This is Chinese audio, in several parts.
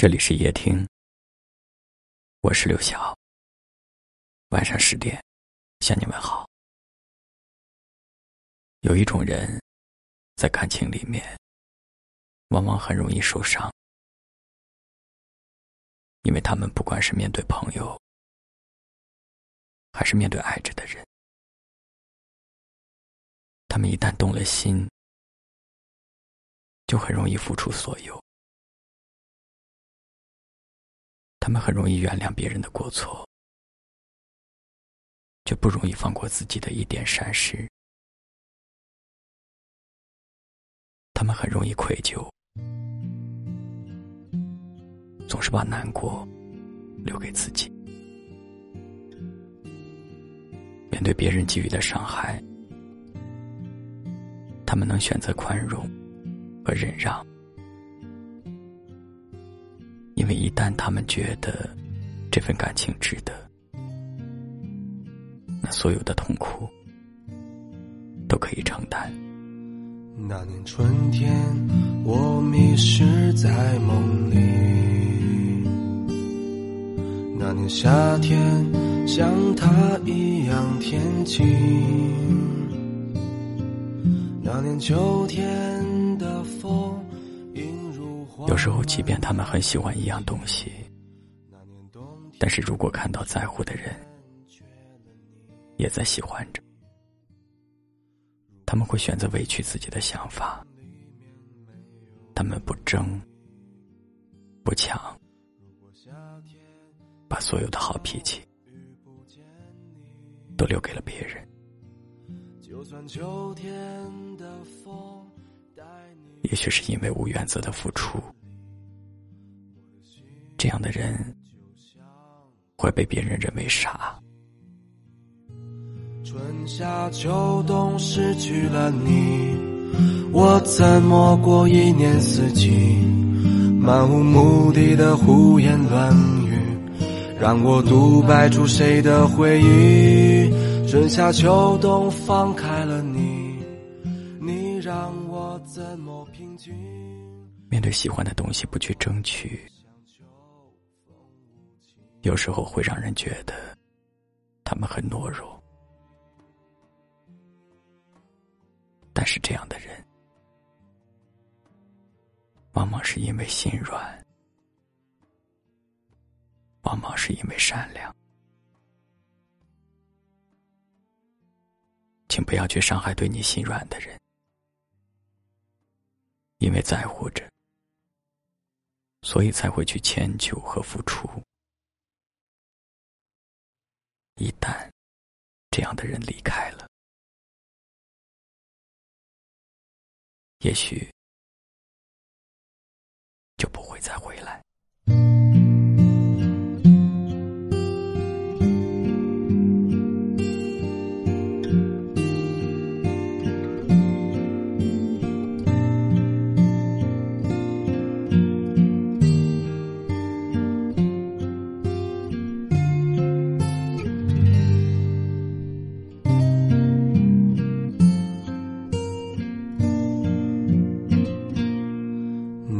这里是夜听，我是刘晓。晚上十点向你问好。有一种人，在感情里面，往往很容易受伤，因为他们不管是面对朋友，还是面对爱着的人，他们一旦动了心，就很容易付出所有。他们很容易原谅别人的过错，却不容易放过自己的一点闪失。他们很容易愧疚，总是把难过留给自己。面对别人给予的伤害，他们能选择宽容和忍让。因为一旦他们觉得这份感情值得，那所有的痛苦都可以承担。那年春天，我迷失在梦里；那年夏天，像他一样天晴；那年秋天的风。有时候，即便他们很喜欢一样东西，但是如果看到在乎的人也在喜欢着，他们会选择委屈自己的想法。他们不争，不抢，把所有的好脾气都留给了别人。秋天的风带你也许是因为无原则的付出。这样的人会被别人认为傻。春夏秋冬失去了你，我怎么过一年四季？漫无目的的胡言乱语，让我独白出谁的回忆？春夏秋冬放开了你，面对喜欢的东西，不去争取。有时候会让人觉得他们很懦弱，但是这样的人往往是因为心软，往往是因为善良。请不要去伤害对你心软的人，因为在乎着，所以才会去迁就和付出。一旦这样的人离开了，也许就不会再回来。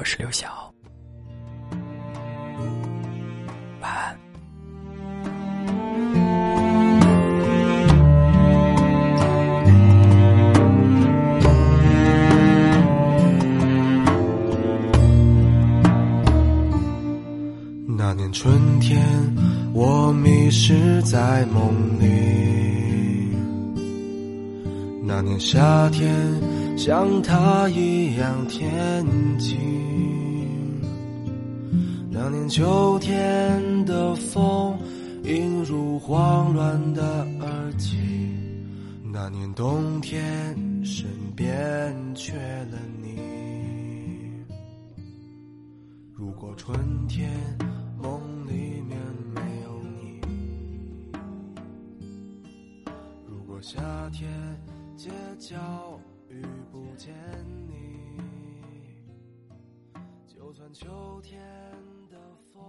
我是刘晓。那年春天，我迷失在梦里。那年夏天，像他一样天晴。那年秋天的风，映入慌乱的耳际。那年冬天，身边缺了你。如果春天。梦里面没有你，如果夏天街角遇不见你，就算秋天的风。